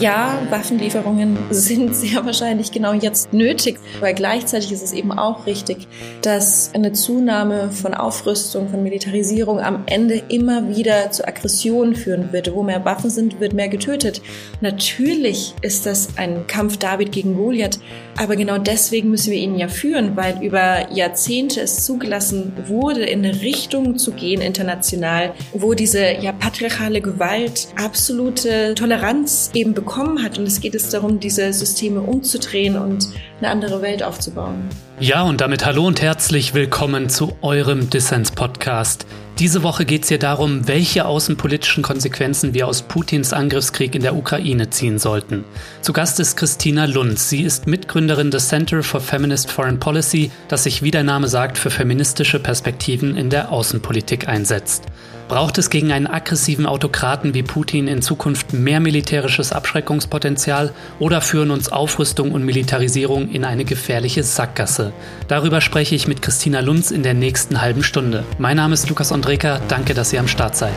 Ja, Waffenlieferungen sind sehr wahrscheinlich genau jetzt nötig, weil gleichzeitig ist es eben auch richtig, dass eine Zunahme von Aufrüstung, von Militarisierung am Ende immer wieder zu Aggressionen führen wird. Wo mehr Waffen sind, wird mehr getötet. Natürlich ist das ein Kampf David gegen Goliath, aber genau deswegen müssen wir ihn ja führen, weil über Jahrzehnte es zugelassen wurde, in eine Richtung zu gehen international, wo diese ja patriarchale Gewalt absolute Toleranz eben bekommen hat. Und es geht es darum, diese Systeme umzudrehen und eine andere Welt aufzubauen. Ja, und damit hallo und herzlich willkommen zu eurem Dissens-Podcast. Diese Woche geht es hier darum, welche außenpolitischen Konsequenzen wir aus Putins Angriffskrieg in der Ukraine ziehen sollten. Zu Gast ist Christina Lunz. Sie ist Mitgründerin des Center for Feminist Foreign Policy, das sich wie der Name sagt für feministische Perspektiven in der Außenpolitik einsetzt. Braucht es gegen einen aggressiven Autokraten wie Putin in Zukunft mehr militärisches Abschreckungspotenzial oder führen uns Aufrüstung und Militarisierung in eine gefährliche Sackgasse? Darüber spreche ich mit Christina Lunz in der nächsten halben Stunde. Mein Name ist Lukas Andreka, danke, dass ihr am Start seid.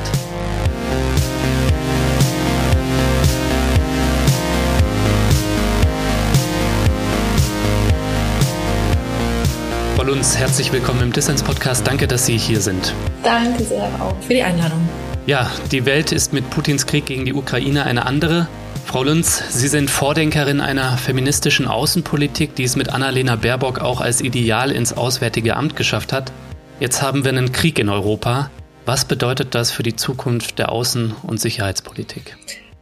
Frau Lunz, herzlich willkommen im Dissens-Podcast. Danke, dass Sie hier sind. Danke sehr auch für die Einladung. Ja, die Welt ist mit Putins Krieg gegen die Ukraine eine andere. Frau Lunz, Sie sind Vordenkerin einer feministischen Außenpolitik, die es mit Annalena Baerbock auch als Ideal ins Auswärtige Amt geschafft hat. Jetzt haben wir einen Krieg in Europa. Was bedeutet das für die Zukunft der Außen- und Sicherheitspolitik?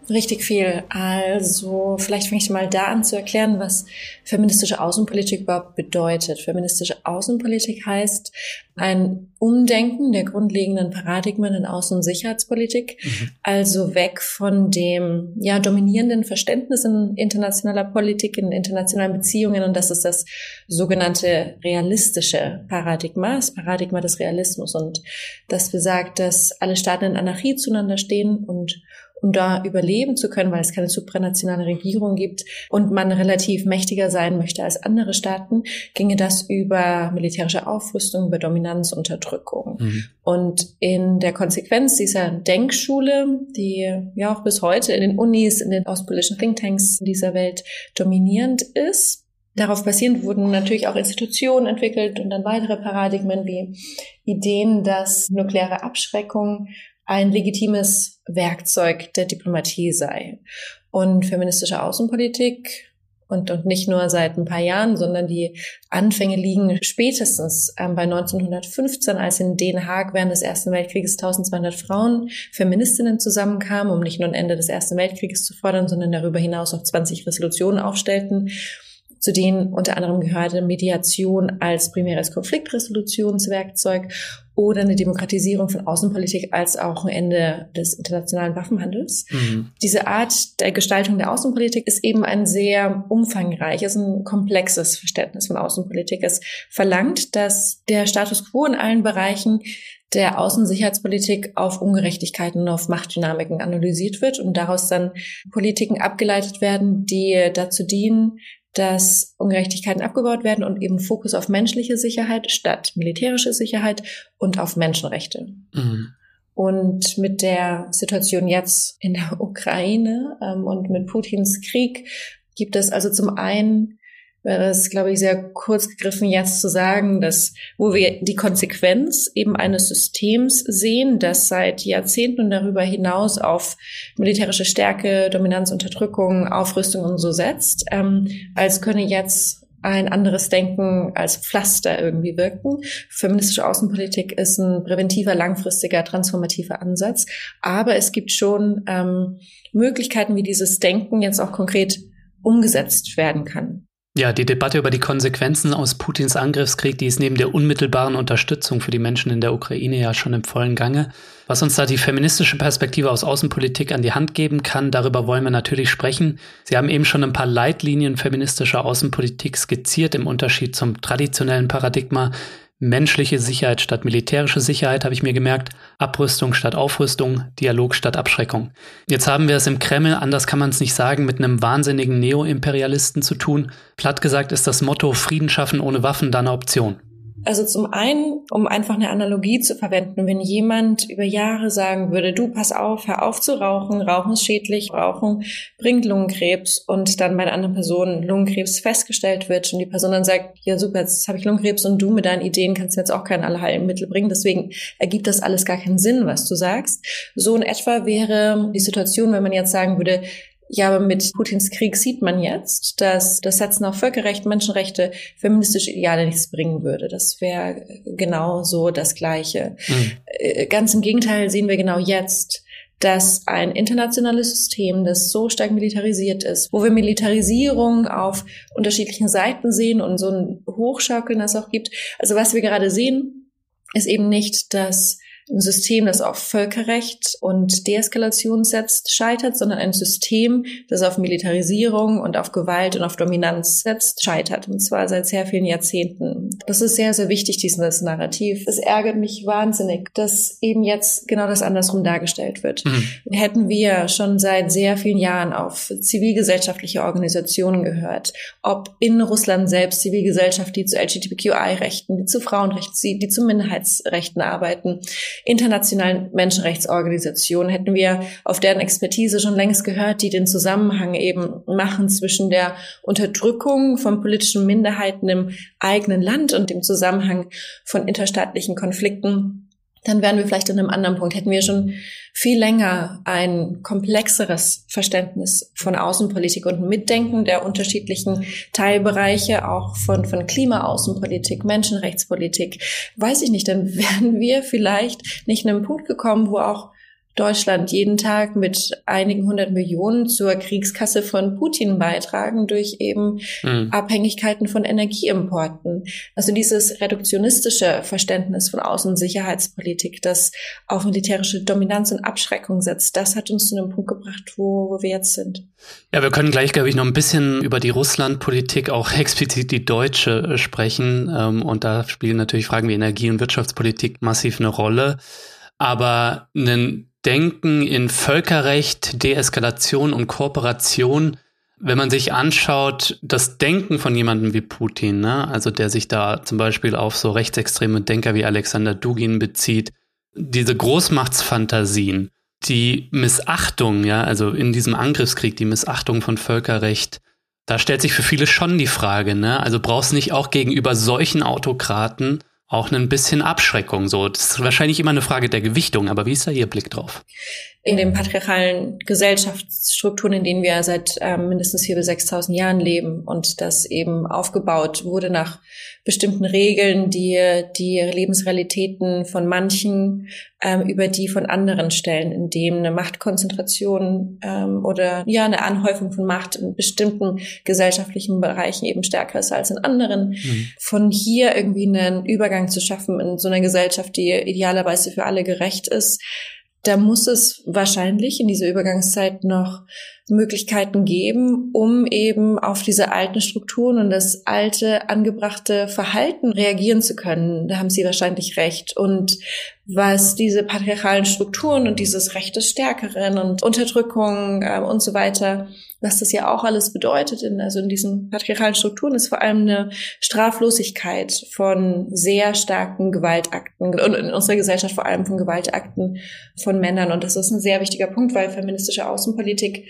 Richtig viel. Also vielleicht fange ich mal da an zu erklären, was feministische Außenpolitik überhaupt bedeutet. Feministische Außenpolitik heißt ein Umdenken der grundlegenden Paradigmen in Außen- und Sicherheitspolitik, mhm. also weg von dem ja dominierenden Verständnis in internationaler Politik, in internationalen Beziehungen und das ist das sogenannte realistische Paradigma, das Paradigma des Realismus und das besagt, dass alle Staaten in Anarchie zueinander stehen und um da überleben zu können, weil es keine supranationale Regierung gibt und man relativ mächtiger sein möchte als andere Staaten, ginge das über militärische Aufrüstung, über Dominanz, Unterdrückung. Mhm. Und in der Konsequenz dieser Denkschule, die ja auch bis heute in den Unis, in den ostpolitischen Thinktanks dieser Welt dominierend ist, Darauf basierend wurden natürlich auch Institutionen entwickelt und dann weitere Paradigmen wie Ideen, dass nukleare Abschreckung ein legitimes Werkzeug der Diplomatie sei. Und feministische Außenpolitik und, und nicht nur seit ein paar Jahren, sondern die Anfänge liegen spätestens ähm, bei 1915, als in Den Haag während des Ersten Weltkrieges 1200 Frauen, Feministinnen zusammenkamen, um nicht nur ein Ende des Ersten Weltkrieges zu fordern, sondern darüber hinaus auch 20 Resolutionen aufstellten zu denen unter anderem gehörte Mediation als primäres Konfliktresolutionswerkzeug oder eine Demokratisierung von Außenpolitik als auch ein Ende des internationalen Waffenhandels. Mhm. Diese Art der Gestaltung der Außenpolitik ist eben ein sehr umfangreiches, ein komplexes Verständnis von Außenpolitik. Es verlangt, dass der Status quo in allen Bereichen der Außensicherheitspolitik auf Ungerechtigkeiten und auf Machtdynamiken analysiert wird und daraus dann Politiken abgeleitet werden, die dazu dienen, dass Ungerechtigkeiten abgebaut werden und eben Fokus auf menschliche Sicherheit statt militärische Sicherheit und auf Menschenrechte. Mhm. Und mit der Situation jetzt in der Ukraine ähm, und mit Putins Krieg gibt es also zum einen wäre es, glaube ich, sehr kurz gegriffen, jetzt zu sagen, dass, wo wir die Konsequenz eben eines Systems sehen, das seit Jahrzehnten und darüber hinaus auf militärische Stärke, Dominanz, Unterdrückung, Aufrüstung und so setzt, ähm, als könne jetzt ein anderes Denken als Pflaster irgendwie wirken. Feministische Außenpolitik ist ein präventiver, langfristiger, transformativer Ansatz. Aber es gibt schon ähm, Möglichkeiten, wie dieses Denken jetzt auch konkret umgesetzt werden kann. Ja, die Debatte über die Konsequenzen aus Putins Angriffskrieg, die ist neben der unmittelbaren Unterstützung für die Menschen in der Ukraine ja schon im vollen Gange. Was uns da die feministische Perspektive aus Außenpolitik an die Hand geben kann, darüber wollen wir natürlich sprechen. Sie haben eben schon ein paar Leitlinien feministischer Außenpolitik skizziert im Unterschied zum traditionellen Paradigma menschliche Sicherheit statt militärische Sicherheit, habe ich mir gemerkt, Abrüstung statt Aufrüstung, Dialog statt Abschreckung. Jetzt haben wir es im Kreml, anders kann man es nicht sagen, mit einem wahnsinnigen Neoimperialisten zu tun. Platt gesagt ist das Motto Frieden schaffen ohne Waffen da eine Option. Also zum einen, um einfach eine Analogie zu verwenden, wenn jemand über Jahre sagen würde, du pass auf, hör auf zu rauchen, Rauchen ist schädlich, Rauchen bringt Lungenkrebs und dann bei einer anderen Person Lungenkrebs festgestellt wird und die Person dann sagt, ja super, jetzt habe ich Lungenkrebs und du mit deinen Ideen kannst jetzt auch kein Allerheilmittel bringen, deswegen ergibt das alles gar keinen Sinn, was du sagst. So in etwa wäre die Situation, wenn man jetzt sagen würde, ja, aber mit Putins Krieg sieht man jetzt, dass das Setzen auf Völkerrecht, Menschenrechte, feministische Ideale nichts bringen würde. Das wäre genau so das Gleiche. Mhm. Ganz im Gegenteil sehen wir genau jetzt, dass ein internationales System, das so stark militarisiert ist, wo wir Militarisierung auf unterschiedlichen Seiten sehen und so ein Hochschaukeln das auch gibt. Also was wir gerade sehen, ist eben nicht, dass ein System, das auf Völkerrecht und Deeskalation setzt, scheitert, sondern ein System, das auf Militarisierung und auf Gewalt und auf Dominanz setzt, scheitert. Und zwar seit sehr vielen Jahrzehnten. Das ist sehr, sehr wichtig, dieses Narrativ. Es ärgert mich wahnsinnig, dass eben jetzt genau das andersrum dargestellt wird. Mhm. Hätten wir schon seit sehr vielen Jahren auf zivilgesellschaftliche Organisationen gehört, ob in Russland selbst Zivilgesellschaft, die zu LGBTQI-Rechten, die zu Frauenrechten, die zu Minderheitsrechten arbeiten, internationalen Menschenrechtsorganisationen hätten wir auf deren Expertise schon längst gehört, die den Zusammenhang eben machen zwischen der Unterdrückung von politischen Minderheiten im eigenen Land und dem Zusammenhang von interstaatlichen Konflikten dann wären wir vielleicht an einem anderen Punkt. Hätten wir schon viel länger ein komplexeres Verständnis von Außenpolitik und Mitdenken der unterschiedlichen Teilbereiche, auch von, von Klimaaußenpolitik, Menschenrechtspolitik, weiß ich nicht, dann wären wir vielleicht nicht an einem Punkt gekommen, wo auch Deutschland jeden Tag mit einigen hundert Millionen zur Kriegskasse von Putin beitragen durch eben mhm. Abhängigkeiten von Energieimporten. Also dieses reduktionistische Verständnis von Außensicherheitspolitik, das auf militärische Dominanz und Abschreckung setzt, das hat uns zu einem Punkt gebracht, wo, wo wir jetzt sind. Ja, wir können gleich, glaube ich, noch ein bisschen über die Russlandpolitik, auch explizit die deutsche, äh, sprechen. Ähm, und da spielen natürlich Fragen wie Energie- und Wirtschaftspolitik massiv eine Rolle. Aber einen Denken in Völkerrecht, Deeskalation und Kooperation, wenn man sich anschaut, das Denken von jemandem wie Putin, ne, also der sich da zum Beispiel auf so rechtsextreme Denker wie Alexander Dugin bezieht, diese Großmachtsfantasien, die Missachtung, ja, also in diesem Angriffskrieg, die Missachtung von Völkerrecht, da stellt sich für viele schon die Frage, ne, also brauchst du nicht auch gegenüber solchen Autokraten auch ein bisschen Abschreckung. So, das ist wahrscheinlich immer eine Frage der Gewichtung, aber wie ist da Ihr Blick drauf? In den patriarchalen Gesellschaftsstrukturen, in denen wir seit ähm, mindestens vier bis 6.000 Jahren leben und das eben aufgebaut wurde nach bestimmten Regeln, die die Lebensrealitäten von manchen ähm, über die von anderen stellen, indem eine Machtkonzentration ähm, oder ja eine Anhäufung von Macht in bestimmten gesellschaftlichen Bereichen eben stärker ist als in anderen. Mhm. Von hier irgendwie einen Übergang zu schaffen in so einer Gesellschaft, die idealerweise für alle gerecht ist, da muss es wahrscheinlich in dieser Übergangszeit noch Möglichkeiten geben, um eben auf diese alten Strukturen und das alte angebrachte Verhalten reagieren zu können. Da haben Sie wahrscheinlich recht. Und was diese patriarchalen Strukturen und dieses Recht des Stärkeren und Unterdrückung äh, und so weiter was das ja auch alles bedeutet, in, also in diesen patriarchalen Strukturen, ist vor allem eine Straflosigkeit von sehr starken Gewaltakten und in unserer Gesellschaft vor allem von Gewaltakten von Männern. Und das ist ein sehr wichtiger Punkt, weil feministische Außenpolitik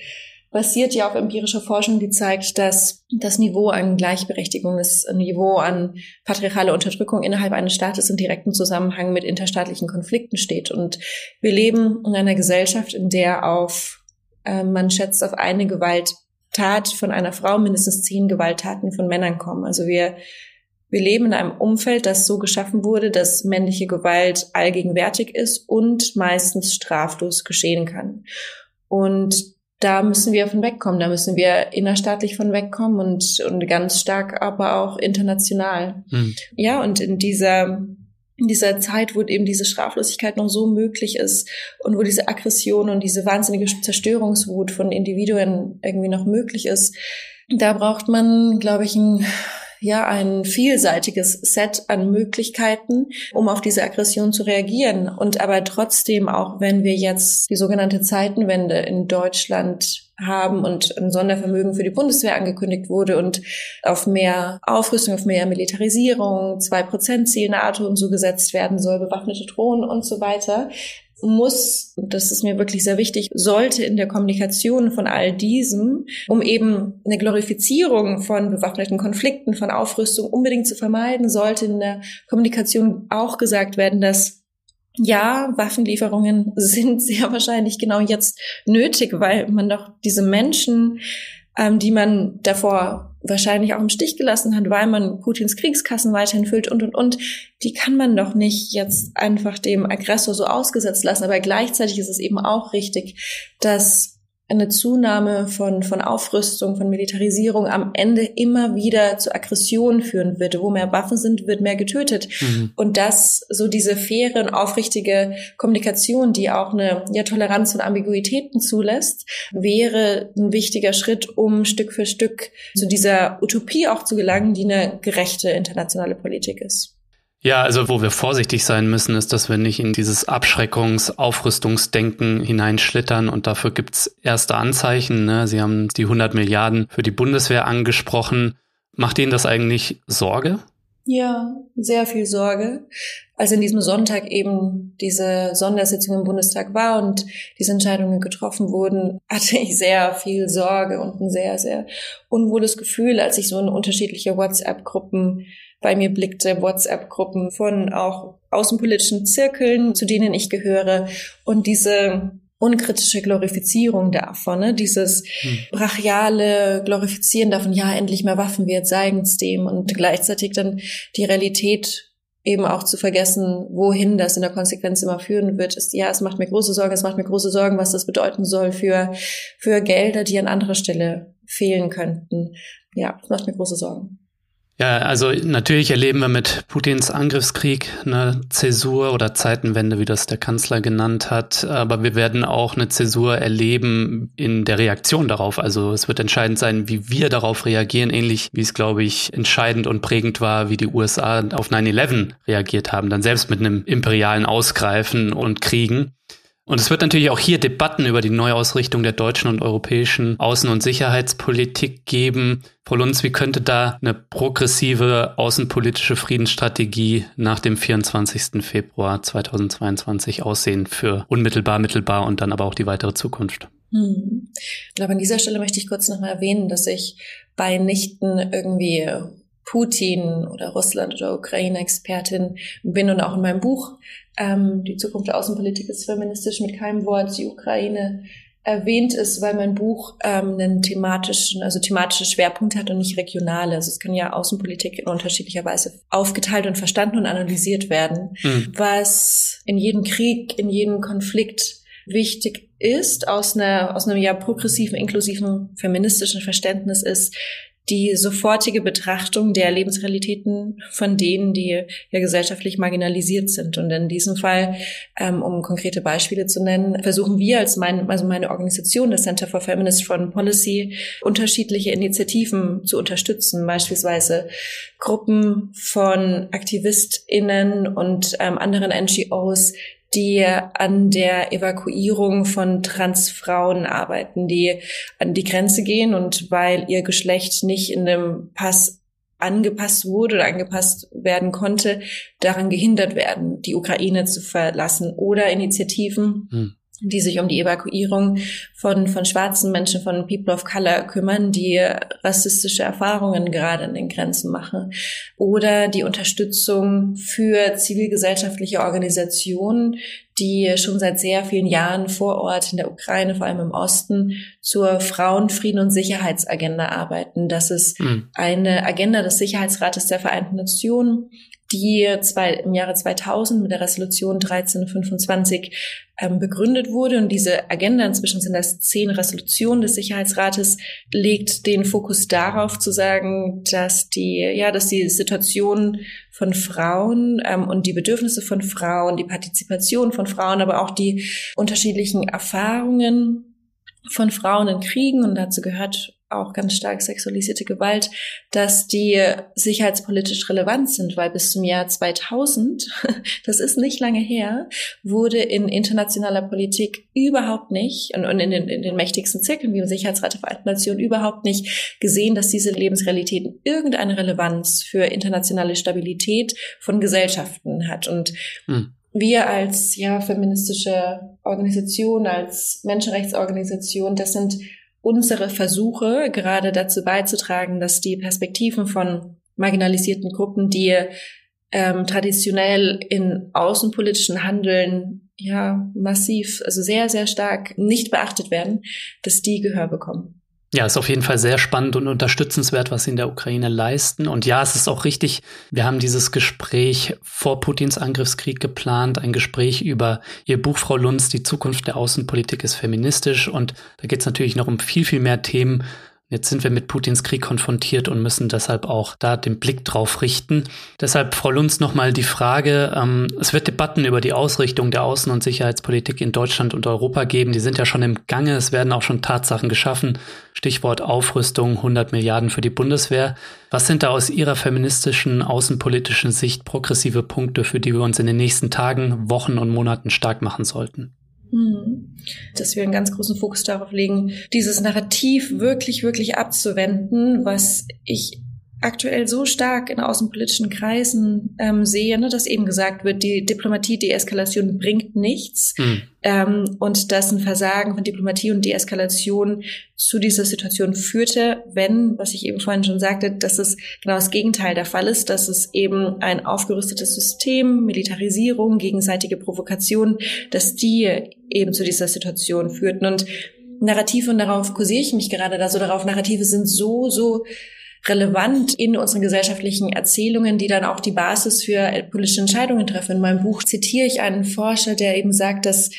basiert ja auf empirischer Forschung, die zeigt, dass das Niveau an Gleichberechtigung, das Niveau an patriarchaler Unterdrückung innerhalb eines Staates in direktem Zusammenhang mit interstaatlichen Konflikten steht. Und wir leben in einer Gesellschaft, in der auf äh, man schätzt auf eine Gewalttat von einer Frau mindestens zehn Gewalttaten von Männern kommen. Also wir, wir leben in einem Umfeld, das so geschaffen wurde, dass männliche Gewalt allgegenwärtig ist und meistens straflos geschehen kann. Und da müssen wir von wegkommen, da müssen wir innerstaatlich von wegkommen und, und ganz stark aber auch international. Hm. Ja, und in dieser in dieser Zeit, wo eben diese Straflosigkeit noch so möglich ist und wo diese Aggression und diese wahnsinnige Zerstörungswut von Individuen irgendwie noch möglich ist, da braucht man, glaube ich, ein ja ein vielseitiges Set an Möglichkeiten, um auf diese Aggression zu reagieren. Und aber trotzdem, auch wenn wir jetzt die sogenannte Zeitenwende in Deutschland haben und ein Sondervermögen für die Bundeswehr angekündigt wurde und auf mehr Aufrüstung, auf mehr Militarisierung, zwei Prozent Ziel NATO und so gesetzt werden soll, bewaffnete Drohnen und so weiter, muss, das ist mir wirklich sehr wichtig, sollte in der Kommunikation von all diesem, um eben eine Glorifizierung von bewaffneten Konflikten, von Aufrüstung unbedingt zu vermeiden, sollte in der Kommunikation auch gesagt werden, dass ja, Waffenlieferungen sind sehr wahrscheinlich genau jetzt nötig, weil man doch diese Menschen, ähm, die man davor wahrscheinlich auch im Stich gelassen hat, weil man Putins Kriegskassen weiterhin füllt und, und, und, die kann man doch nicht jetzt einfach dem Aggressor so ausgesetzt lassen. Aber gleichzeitig ist es eben auch richtig, dass eine Zunahme von, von Aufrüstung, von Militarisierung am Ende immer wieder zu Aggressionen führen wird. Wo mehr Waffen sind, wird mehr getötet. Mhm. Und dass so diese faire und aufrichtige Kommunikation, die auch eine ja, Toleranz und Ambiguitäten zulässt, wäre ein wichtiger Schritt, um Stück für Stück zu dieser Utopie auch zu gelangen, die eine gerechte internationale Politik ist. Ja, also wo wir vorsichtig sein müssen, ist, dass wir nicht in dieses Abschreckungs-, Aufrüstungsdenken hineinschlittern und dafür gibt's erste Anzeichen. Ne? Sie haben die 100 Milliarden für die Bundeswehr angesprochen. Macht Ihnen das eigentlich Sorge? Ja, sehr viel Sorge. Als in diesem Sonntag eben diese Sondersitzung im Bundestag war und diese Entscheidungen getroffen wurden, hatte ich sehr viel Sorge und ein sehr, sehr unwohles Gefühl, als ich so in unterschiedliche WhatsApp-Gruppen bei mir blickte WhatsApp-Gruppen von auch außenpolitischen Zirkeln, zu denen ich gehöre. Und diese unkritische Glorifizierung davon, ne? dieses hm. brachiale Glorifizieren davon, ja, endlich mehr Waffen, wir zeigen es dem und gleichzeitig dann die Realität eben auch zu vergessen, wohin das in der Konsequenz immer führen wird, ist, ja, es macht mir große Sorgen, es macht mir große Sorgen, was das bedeuten soll für, für Gelder, die an anderer Stelle fehlen könnten. Ja, es macht mir große Sorgen. Ja, also natürlich erleben wir mit Putins Angriffskrieg eine Zäsur oder Zeitenwende, wie das der Kanzler genannt hat. Aber wir werden auch eine Zäsur erleben in der Reaktion darauf. Also es wird entscheidend sein, wie wir darauf reagieren, ähnlich wie es, glaube ich, entscheidend und prägend war, wie die USA auf 9-11 reagiert haben, dann selbst mit einem imperialen Ausgreifen und Kriegen. Und es wird natürlich auch hier Debatten über die Neuausrichtung der deutschen und europäischen Außen- und Sicherheitspolitik geben. Frau Lunz, wie könnte da eine progressive außenpolitische Friedensstrategie nach dem 24. Februar 2022 aussehen für unmittelbar, mittelbar und dann aber auch die weitere Zukunft? Hm. Ich glaube, an dieser Stelle möchte ich kurz nochmal erwähnen, dass ich bei Nichten irgendwie Putin oder Russland oder Ukraine-Expertin bin und auch in meinem Buch ähm, Die Zukunft der Außenpolitik ist feministisch mit keinem Wort die Ukraine erwähnt ist, weil mein Buch ähm, einen thematischen, also thematische Schwerpunkt hat und nicht regionale. Also es kann ja Außenpolitik in unterschiedlicher Weise aufgeteilt und verstanden und analysiert werden. Mhm. Was in jedem Krieg, in jedem Konflikt wichtig ist, aus einer, aus einem ja progressiven, inklusiven, feministischen Verständnis ist, die sofortige Betrachtung der Lebensrealitäten von denen, die ja gesellschaftlich marginalisiert sind. Und in diesem Fall, ähm, um konkrete Beispiele zu nennen, versuchen wir als mein, also meine Organisation, das Center for Feminist Foreign Policy, unterschiedliche Initiativen zu unterstützen, beispielsweise Gruppen von AktivistInnen und ähm, anderen NGOs, die an der Evakuierung von Transfrauen arbeiten, die an die Grenze gehen. Und weil ihr Geschlecht nicht in dem Pass angepasst wurde oder angepasst werden konnte, daran gehindert werden, die Ukraine zu verlassen oder Initiativen, hm die sich um die Evakuierung von, von schwarzen Menschen, von People of Color kümmern, die rassistische Erfahrungen gerade an den Grenzen machen. Oder die Unterstützung für zivilgesellschaftliche Organisationen, die schon seit sehr vielen Jahren vor Ort in der Ukraine, vor allem im Osten, zur Frauen-, Frieden- und Sicherheitsagenda arbeiten. Das ist mhm. eine Agenda des Sicherheitsrates der Vereinten Nationen, die zwei, im Jahre 2000 mit der Resolution 1325 ähm, begründet wurde. Und diese Agenda, inzwischen sind das zehn Resolutionen des Sicherheitsrates, legt den Fokus darauf zu sagen, dass die, ja, dass die Situation von Frauen ähm, und die Bedürfnisse von Frauen, die Partizipation von Frauen, aber auch die unterschiedlichen Erfahrungen von Frauen in Kriegen und dazu gehört auch ganz stark sexualisierte Gewalt, dass die sicherheitspolitisch relevant sind, weil bis zum Jahr 2000, das ist nicht lange her, wurde in internationaler Politik überhaupt nicht und, in, den, in den mächtigsten Zirkeln wie im Sicherheitsrat der Vereinten Nationen überhaupt nicht gesehen, dass diese Lebensrealitäten irgendeine Relevanz für internationale Stabilität von Gesellschaften hat. Und hm wir als ja feministische Organisation, als Menschenrechtsorganisation, das sind unsere Versuche, gerade dazu beizutragen, dass die Perspektiven von marginalisierten Gruppen, die ähm, traditionell in außenpolitischen Handeln ja massiv, also sehr, sehr stark nicht beachtet werden, dass die Gehör bekommen. Ja, ist auf jeden Fall sehr spannend und unterstützenswert, was sie in der Ukraine leisten. Und ja, es ist auch richtig, wir haben dieses Gespräch vor Putins Angriffskrieg geplant, ein Gespräch über ihr Buch Frau Lunz, die Zukunft der Außenpolitik ist feministisch. Und da geht es natürlich noch um viel, viel mehr Themen, Jetzt sind wir mit Putins Krieg konfrontiert und müssen deshalb auch da den Blick drauf richten. Deshalb, Frau Lunz, nochmal die Frage, ähm, es wird Debatten über die Ausrichtung der Außen- und Sicherheitspolitik in Deutschland und Europa geben. Die sind ja schon im Gange, es werden auch schon Tatsachen geschaffen. Stichwort Aufrüstung, 100 Milliarden für die Bundeswehr. Was sind da aus Ihrer feministischen, außenpolitischen Sicht progressive Punkte, für die wir uns in den nächsten Tagen, Wochen und Monaten stark machen sollten? Hm. Dass wir einen ganz großen Fokus darauf legen, dieses Narrativ wirklich, wirklich abzuwenden, was ich aktuell so stark in außenpolitischen Kreisen ähm, sehe, ne, dass eben gesagt wird, die Diplomatie, Deeskalation bringt nichts mhm. ähm, und dass ein Versagen von Diplomatie und Deeskalation zu dieser Situation führte, wenn, was ich eben vorhin schon sagte, dass es genau das Gegenteil der Fall ist, dass es eben ein aufgerüstetes System, Militarisierung, gegenseitige Provokation, dass die eben zu dieser Situation führten und Narrative, und darauf kursiere ich mich gerade da so darauf, Narrative sind so, so relevant in unseren gesellschaftlichen Erzählungen, die dann auch die Basis für politische Entscheidungen treffen. In meinem Buch zitiere ich einen Forscher, der eben sagt, dass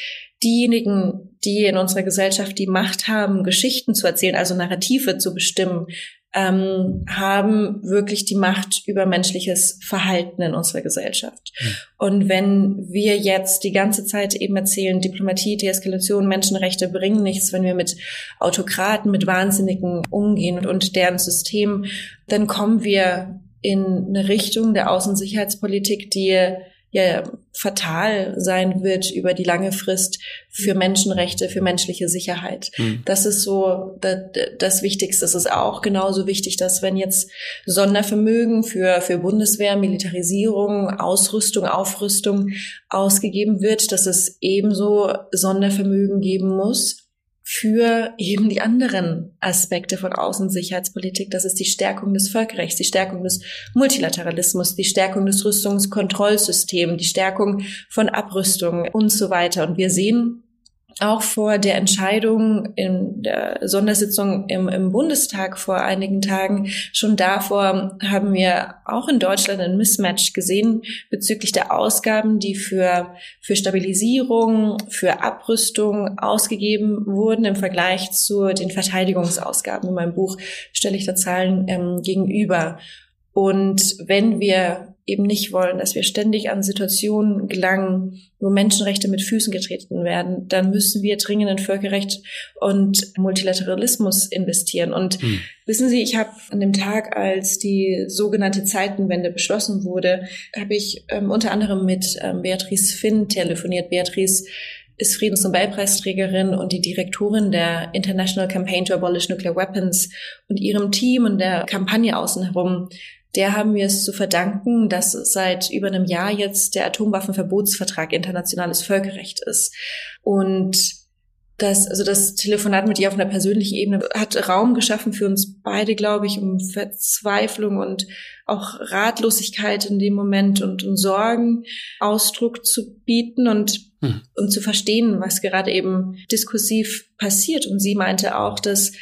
diejenigen, die in unserer Gesellschaft die Macht haben, Geschichten zu erzählen, also Narrative zu bestimmen, ähm, haben wirklich die Macht über menschliches Verhalten in unserer Gesellschaft. Mhm. Und wenn wir jetzt die ganze Zeit eben erzählen, Diplomatie, Deeskalation, Menschenrechte bringen nichts, wenn wir mit Autokraten, mit Wahnsinnigen umgehen und, und deren System, dann kommen wir in eine Richtung der Außensicherheitspolitik, die ja fatal sein wird über die lange Frist für Menschenrechte, für menschliche Sicherheit. Mhm. Das ist so das, das Wichtigste. Es ist auch genauso wichtig, dass wenn jetzt Sondervermögen für, für Bundeswehr, Militarisierung, Ausrüstung, Aufrüstung ausgegeben wird, dass es ebenso Sondervermögen geben muss für eben die anderen Aspekte von Außensicherheitspolitik. Das ist die Stärkung des Völkerrechts, die Stärkung des Multilateralismus, die Stärkung des Rüstungskontrollsystems, die Stärkung von Abrüstung und so weiter. Und wir sehen auch vor der Entscheidung in der Sondersitzung im, im, Bundestag vor einigen Tagen, schon davor haben wir auch in Deutschland ein Mismatch gesehen bezüglich der Ausgaben, die für, für Stabilisierung, für Abrüstung ausgegeben wurden im Vergleich zu den Verteidigungsausgaben. In meinem Buch stelle ich da Zahlen ähm, gegenüber. Und wenn wir eben nicht wollen, dass wir ständig an Situationen gelangen, wo Menschenrechte mit Füßen getreten werden, dann müssen wir dringend in Völkerrecht und Multilateralismus investieren. Und hm. wissen Sie, ich habe an dem Tag, als die sogenannte Zeitenwende beschlossen wurde, habe ich ähm, unter anderem mit ähm, Beatrice Finn telefoniert. Beatrice ist Friedensnobelpreisträgerin und die Direktorin der International Campaign to Abolish Nuclear Weapons und ihrem Team und der Kampagne außen herum der haben wir es zu verdanken, dass seit über einem Jahr jetzt der Atomwaffenverbotsvertrag internationales Völkerrecht ist. Und das, also das Telefonat mit ihr auf einer persönlichen Ebene hat Raum geschaffen für uns beide, glaube ich, um Verzweiflung und auch Ratlosigkeit in dem Moment und um Sorgen Ausdruck zu bieten und hm. um zu verstehen, was gerade eben diskursiv passiert. Und sie meinte auch, dass,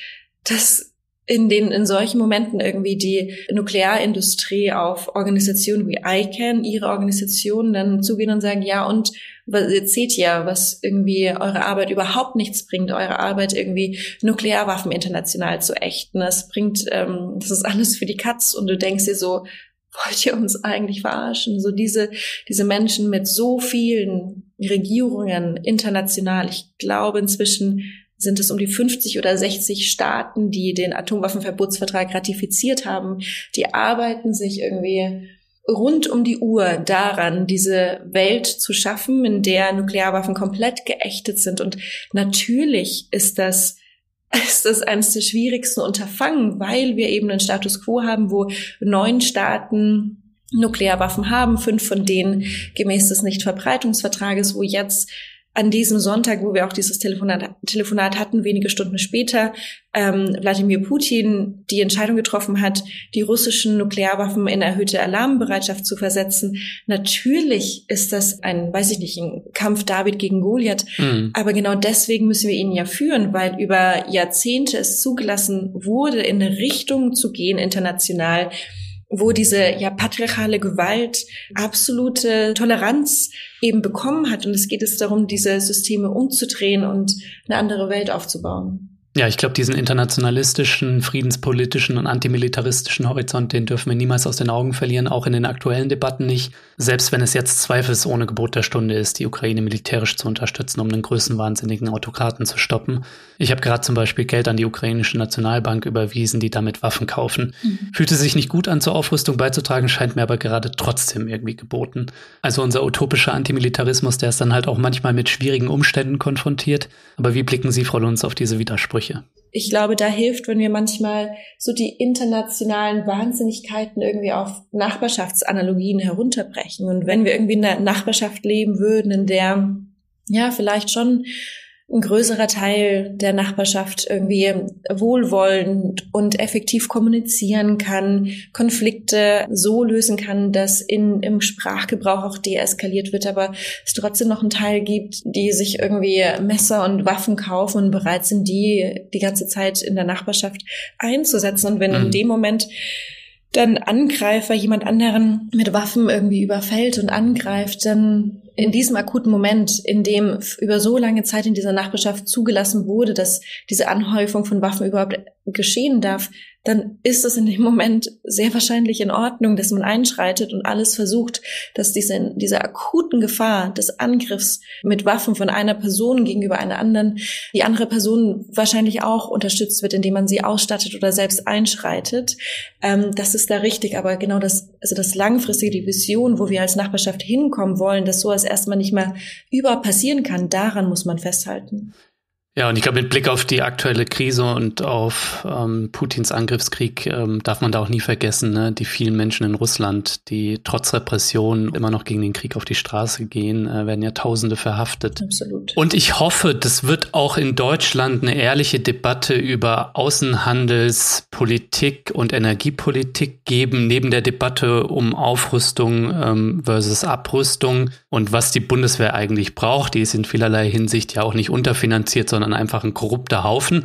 dass in den in solchen Momenten irgendwie die Nuklearindustrie auf Organisationen wie ICANN, ihre Organisationen dann zugehen und sagen, ja und ihr seht ja, was irgendwie eure Arbeit überhaupt nichts bringt, eure Arbeit irgendwie Nuklearwaffen international zu ächten. Das bringt, ähm, das ist alles für die Katz und du denkst dir so, wollt ihr uns eigentlich verarschen? So diese, diese Menschen mit so vielen Regierungen international. Ich glaube inzwischen sind es um die 50 oder 60 Staaten, die den Atomwaffenverbotsvertrag ratifiziert haben. Die arbeiten sich irgendwie rund um die Uhr daran, diese Welt zu schaffen, in der Nuklearwaffen komplett geächtet sind. Und natürlich ist das ist das eines der schwierigsten Unterfangen, weil wir eben einen Status quo haben, wo neun Staaten Nuklearwaffen haben, fünf von denen gemäß des Nichtverbreitungsvertrages, wo jetzt an diesem Sonntag, wo wir auch dieses Telefonat, Telefonat hatten, wenige Stunden später, ähm, Wladimir Putin die Entscheidung getroffen hat, die russischen Nuklearwaffen in erhöhte Alarmbereitschaft zu versetzen. Natürlich ist das ein, weiß ich nicht, ein Kampf David gegen Goliath, mhm. aber genau deswegen müssen wir ihn ja führen, weil über Jahrzehnte es zugelassen wurde, in eine Richtung zu gehen international, wo diese ja patriarchale Gewalt absolute Toleranz eben bekommen hat. Und es geht es darum, diese Systeme umzudrehen und eine andere Welt aufzubauen. Ja, ich glaube, diesen internationalistischen, friedenspolitischen und antimilitaristischen Horizont, den dürfen wir niemals aus den Augen verlieren, auch in den aktuellen Debatten nicht. Selbst wenn es jetzt zweifelsohne Gebot der Stunde ist, die Ukraine militärisch zu unterstützen, um einen größenwahnsinnigen Autokraten zu stoppen. Ich habe gerade zum Beispiel Geld an die ukrainische Nationalbank überwiesen, die damit Waffen kaufen. Mhm. Fühlte sich nicht gut an, zur Aufrüstung beizutragen, scheint mir aber gerade trotzdem irgendwie geboten. Also unser utopischer Antimilitarismus, der ist dann halt auch manchmal mit schwierigen Umständen konfrontiert. Aber wie blicken Sie, Frau Lunz, auf diese Widersprüche? Ansprüche. Ich glaube, da hilft, wenn wir manchmal so die internationalen Wahnsinnigkeiten irgendwie auf Nachbarschaftsanalogien herunterbrechen. Und wenn wir irgendwie in einer Nachbarschaft leben würden, in der ja vielleicht schon ein größerer Teil der Nachbarschaft irgendwie wohlwollend und effektiv kommunizieren kann, Konflikte so lösen kann, dass in, im Sprachgebrauch auch deeskaliert wird, aber es trotzdem noch einen Teil gibt, die sich irgendwie Messer und Waffen kaufen und bereit sind, die die ganze Zeit in der Nachbarschaft einzusetzen. Und wenn mhm. in dem Moment dann Angreifer jemand anderen mit Waffen irgendwie überfällt und angreift, dann in diesem akuten Moment, in dem über so lange Zeit in dieser Nachbarschaft zugelassen wurde, dass diese Anhäufung von Waffen überhaupt geschehen darf, dann ist es in dem Moment sehr wahrscheinlich in Ordnung, dass man einschreitet und alles versucht, dass diese, diese akuten Gefahr des Angriffs mit Waffen von einer Person gegenüber einer anderen, die andere Person wahrscheinlich auch unterstützt wird, indem man sie ausstattet oder selbst einschreitet. Ähm, das ist da richtig, aber genau das, also das langfristige, die Vision, wo wir als Nachbarschaft hinkommen wollen, dass sowas erstmal nicht mehr über passieren kann, daran muss man festhalten. Ja, und ich glaube, mit Blick auf die aktuelle Krise und auf ähm, Putins Angriffskrieg ähm, darf man da auch nie vergessen, ne? die vielen Menschen in Russland, die trotz Repression immer noch gegen den Krieg auf die Straße gehen, äh, werden ja Tausende verhaftet. Absolut. Und ich hoffe, das wird auch in Deutschland eine ehrliche Debatte über Außenhandelspolitik und Energiepolitik geben, neben der Debatte um Aufrüstung ähm, versus Abrüstung und was die Bundeswehr eigentlich braucht. Die ist in vielerlei Hinsicht ja auch nicht unterfinanziert, sondern sondern einfach ein korrupter Haufen.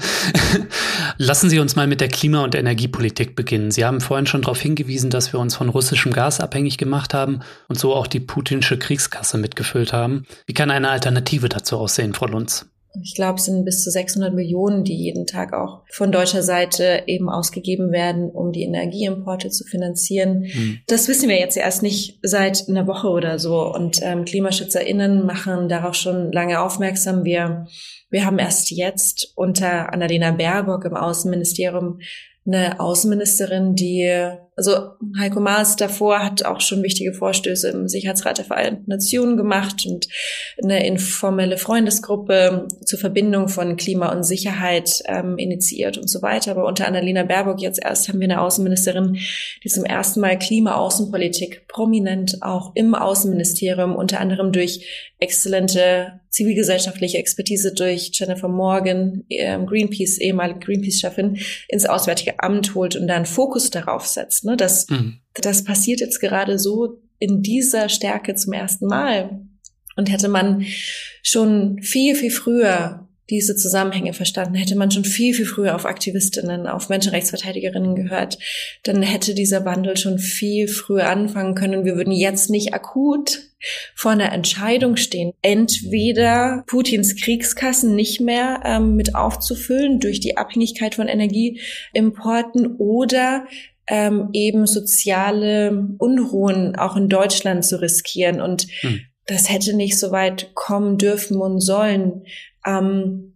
Lassen Sie uns mal mit der Klima- und Energiepolitik beginnen. Sie haben vorhin schon darauf hingewiesen, dass wir uns von russischem Gas abhängig gemacht haben und so auch die putinsche Kriegskasse mitgefüllt haben. Wie kann eine Alternative dazu aussehen, Frau Lunz? Ich glaube, es sind bis zu 600 Millionen, die jeden Tag auch von deutscher Seite eben ausgegeben werden, um die Energieimporte zu finanzieren. Mhm. Das wissen wir jetzt erst nicht seit einer Woche oder so. Und ähm, KlimaschützerInnen machen darauf schon lange aufmerksam. Wir wir haben erst jetzt unter Annalena Baerbock im Außenministerium eine Außenministerin, die, also Heiko Maas davor hat auch schon wichtige Vorstöße im Sicherheitsrat der Vereinten Nationen gemacht und eine informelle Freundesgruppe zur Verbindung von Klima und Sicherheit ähm, initiiert und so weiter. Aber unter Annalena Baerbock jetzt erst haben wir eine Außenministerin, die zum ersten Mal Klima-Außenpolitik prominent auch im Außenministerium unter anderem durch exzellente zivilgesellschaftliche Expertise durch Jennifer Morgan, ähm, Greenpeace, ehemalige Greenpeace-Chefin, ins Auswärtige Amt holt und da einen Fokus darauf setzt. Ne? Das, mhm. das passiert jetzt gerade so in dieser Stärke zum ersten Mal. Und hätte man schon viel, viel früher diese Zusammenhänge verstanden, hätte man schon viel, viel früher auf Aktivistinnen, auf Menschenrechtsverteidigerinnen gehört, dann hätte dieser Wandel schon viel früher anfangen können. Wir würden jetzt nicht akut vor einer Entscheidung stehen, entweder Putins Kriegskassen nicht mehr ähm, mit aufzufüllen durch die Abhängigkeit von Energieimporten oder ähm, eben soziale Unruhen auch in Deutschland zu riskieren. Und hm. das hätte nicht so weit kommen dürfen und sollen. Ähm,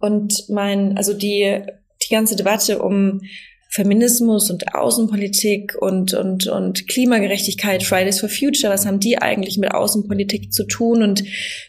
Und mein, also die, die ganze Debatte um Feminismus und Außenpolitik und, und, und Klimagerechtigkeit, Fridays for Future, was haben die eigentlich mit Außenpolitik zu tun? Und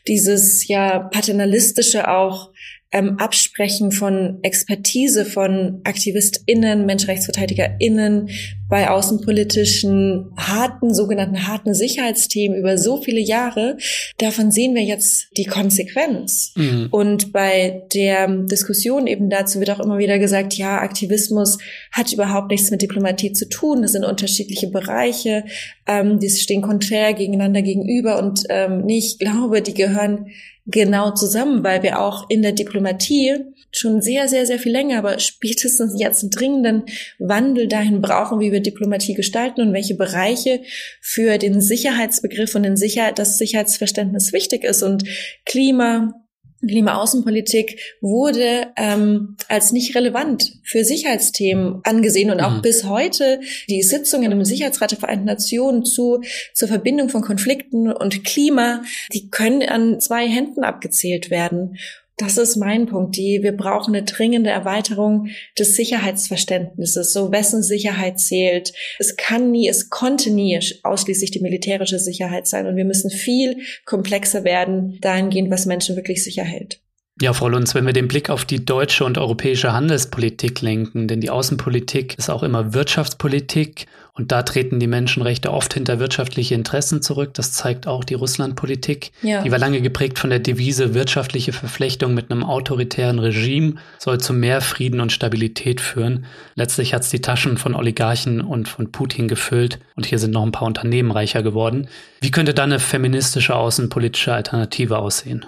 dieses ja paternalistische auch ähm, Absprechen von Expertise von AktivistInnen, MenschenrechtsverteidigerInnen bei außenpolitischen harten, sogenannten harten Sicherheitsthemen über so viele Jahre. Davon sehen wir jetzt die Konsequenz. Mhm. Und bei der Diskussion eben dazu wird auch immer wieder gesagt, ja, Aktivismus hat überhaupt nichts mit Diplomatie zu tun. Das sind unterschiedliche Bereiche. Ähm, die stehen konträr gegeneinander gegenüber. Und ähm, nee, ich glaube, die gehören genau zusammen, weil wir auch in der Diplomatie schon sehr, sehr, sehr viel länger, aber spätestens jetzt einen dringenden Wandel dahin brauchen, wie wir Diplomatie gestalten und welche Bereiche für den Sicherheitsbegriff und den Sicherheit, das Sicherheitsverständnis wichtig ist. Und Klima, Klimaaußenpolitik wurde ähm, als nicht relevant für Sicherheitsthemen angesehen und auch mhm. bis heute die Sitzungen im Sicherheitsrat der Vereinten Nationen zu zur Verbindung von Konflikten und Klima, die können an zwei Händen abgezählt werden. Das ist mein Punkt. Die, wir brauchen eine dringende Erweiterung des Sicherheitsverständnisses, so wessen Sicherheit zählt. Es kann nie, es konnte nie ausschließlich die militärische Sicherheit sein. Und wir müssen viel komplexer werden, dahingehend, was Menschen wirklich sicher hält. Ja, Frau Lunz, wenn wir den Blick auf die deutsche und europäische Handelspolitik lenken, denn die Außenpolitik ist auch immer Wirtschaftspolitik und da treten die Menschenrechte oft hinter wirtschaftliche Interessen zurück. Das zeigt auch die Russlandpolitik. Ja. Die war lange geprägt von der Devise wirtschaftliche Verflechtung mit einem autoritären Regime soll zu mehr Frieden und Stabilität führen. Letztlich hat es die Taschen von Oligarchen und von Putin gefüllt und hier sind noch ein paar Unternehmen reicher geworden. Wie könnte da eine feministische außenpolitische Alternative aussehen?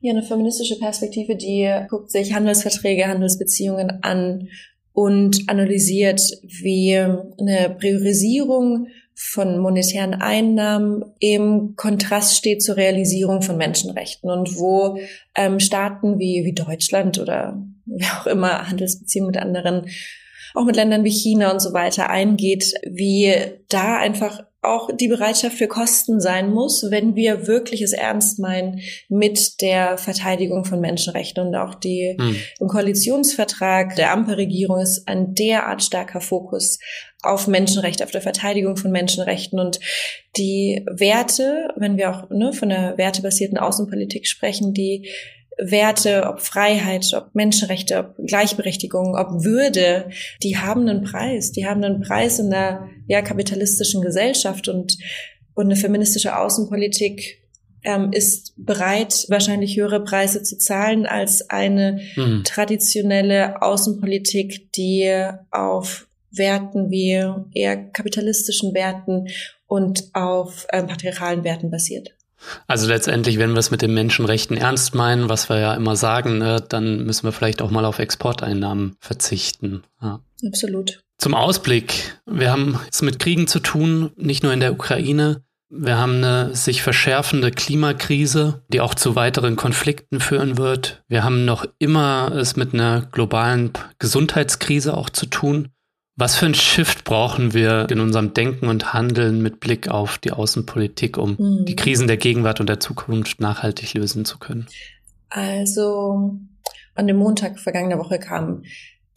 Ja, eine feministische Perspektive, die guckt sich Handelsverträge, Handelsbeziehungen an und analysiert, wie eine Priorisierung von monetären Einnahmen im Kontrast steht zur Realisierung von Menschenrechten und wo ähm, Staaten wie, wie Deutschland oder wer auch immer Handelsbeziehungen mit anderen, auch mit Ländern wie China und so weiter eingeht, wie da einfach auch die Bereitschaft für Kosten sein muss, wenn wir wirklich es ernst meinen mit der Verteidigung von Menschenrechten. Und auch die hm. im Koalitionsvertrag der Ampelregierung ist ein derart starker Fokus auf Menschenrechte, auf der Verteidigung von Menschenrechten und die Werte, wenn wir auch ne, von der wertebasierten Außenpolitik sprechen, die Werte, ob Freiheit, ob Menschenrechte, ob Gleichberechtigung, ob Würde, die haben einen Preis. Die haben einen Preis in der ja, kapitalistischen Gesellschaft und, und eine feministische Außenpolitik ähm, ist bereit, wahrscheinlich höhere Preise zu zahlen als eine mhm. traditionelle Außenpolitik, die auf Werten wie eher kapitalistischen Werten und auf ähm, patriarchalen Werten basiert. Also letztendlich, wenn wir es mit den Menschenrechten ernst meinen, was wir ja immer sagen, ne, dann müssen wir vielleicht auch mal auf Exporteinnahmen verzichten. Ja. Absolut. Zum Ausblick. Wir haben es mit Kriegen zu tun, nicht nur in der Ukraine. Wir haben eine sich verschärfende Klimakrise, die auch zu weiteren Konflikten führen wird. Wir haben noch immer es mit einer globalen Gesundheitskrise auch zu tun. Was für ein Shift brauchen wir in unserem Denken und Handeln mit Blick auf die Außenpolitik, um mhm. die Krisen der Gegenwart und der Zukunft nachhaltig lösen zu können? Also an dem Montag vergangener Woche kam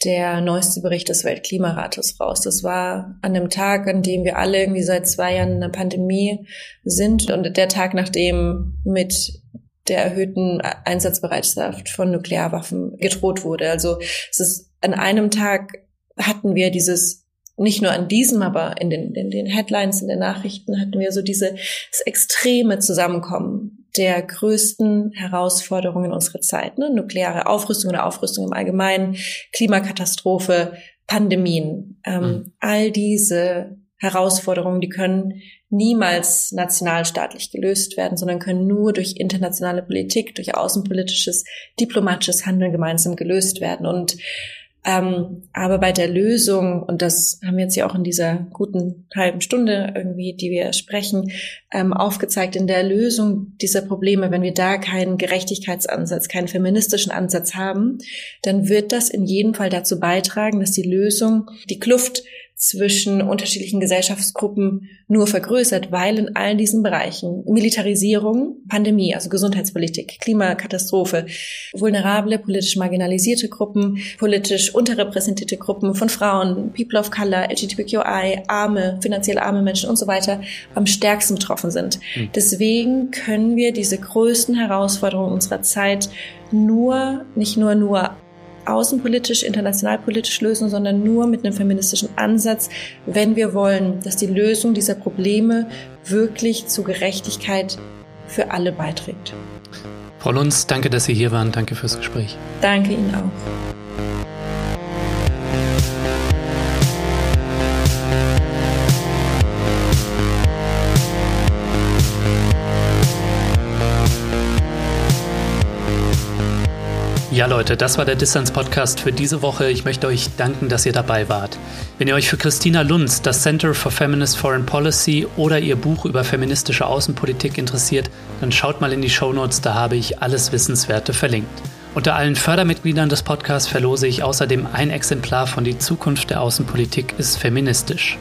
der neueste Bericht des Weltklimarates raus. Das war an dem Tag, an dem wir alle irgendwie seit zwei Jahren in der Pandemie sind und der Tag, nachdem mit der erhöhten Einsatzbereitschaft von Nuklearwaffen gedroht wurde. Also es ist an einem Tag hatten wir dieses nicht nur an diesem, aber in den, in den Headlines, in den Nachrichten hatten wir so dieses extreme Zusammenkommen der größten Herausforderungen unserer Zeit. Ne? Nukleare Aufrüstung oder Aufrüstung im Allgemeinen, Klimakatastrophe, Pandemien. Ähm, mhm. All diese Herausforderungen, die können niemals nationalstaatlich gelöst werden, sondern können nur durch internationale Politik, durch außenpolitisches, diplomatisches Handeln gemeinsam gelöst werden. Und ähm, aber bei der Lösung, und das haben wir jetzt ja auch in dieser guten halben Stunde irgendwie, die wir sprechen, ähm, aufgezeigt, in der Lösung dieser Probleme, wenn wir da keinen Gerechtigkeitsansatz, keinen feministischen Ansatz haben, dann wird das in jedem Fall dazu beitragen, dass die Lösung, die Kluft zwischen unterschiedlichen Gesellschaftsgruppen nur vergrößert, weil in all diesen Bereichen Militarisierung, Pandemie, also Gesundheitspolitik, Klimakatastrophe, vulnerable, politisch marginalisierte Gruppen, politisch unterrepräsentierte Gruppen von Frauen, People of Color, LGBTQI, arme, finanziell arme Menschen und so weiter am stärksten betroffen sind. Mhm. Deswegen können wir diese größten Herausforderungen unserer Zeit nur, nicht nur nur außenpolitisch, internationalpolitisch lösen, sondern nur mit einem feministischen Ansatz, wenn wir wollen, dass die Lösung dieser Probleme wirklich zu Gerechtigkeit für alle beiträgt. Frau Lunz, danke, dass Sie hier waren. Danke fürs Gespräch. Danke Ihnen auch. Ja, Leute, das war der Distance Podcast für diese Woche. Ich möchte euch danken, dass ihr dabei wart. Wenn ihr euch für Christina Lunz, das Center for Feminist Foreign Policy oder ihr Buch über feministische Außenpolitik interessiert, dann schaut mal in die Show Notes, da habe ich alles Wissenswerte verlinkt. Unter allen Fördermitgliedern des Podcasts verlose ich außerdem ein Exemplar von Die Zukunft der Außenpolitik ist feministisch.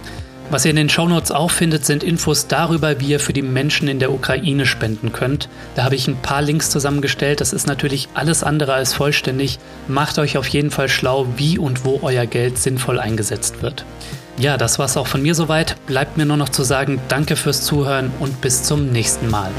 Was ihr in den Shownotes auch findet, sind Infos darüber, wie ihr für die Menschen in der Ukraine spenden könnt. Da habe ich ein paar Links zusammengestellt. Das ist natürlich alles andere als vollständig. Macht euch auf jeden Fall schlau, wie und wo euer Geld sinnvoll eingesetzt wird. Ja, das war's auch von mir soweit. Bleibt mir nur noch zu sagen, danke fürs Zuhören und bis zum nächsten Mal.